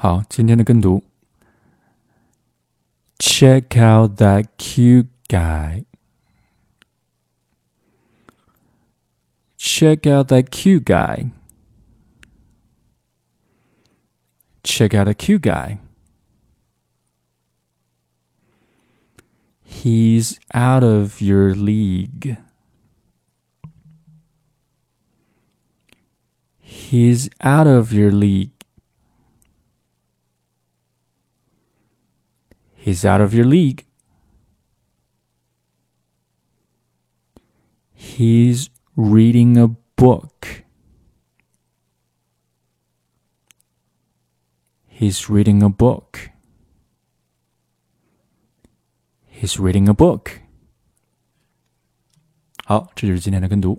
好，今天的跟读。Check out that cute guy. Check out that cute guy. Check out a cute guy. He's out of your league. He's out of your league. He's out of your league. He's reading a book. He's reading a book. He's reading a book. 好，这就是今天的跟读。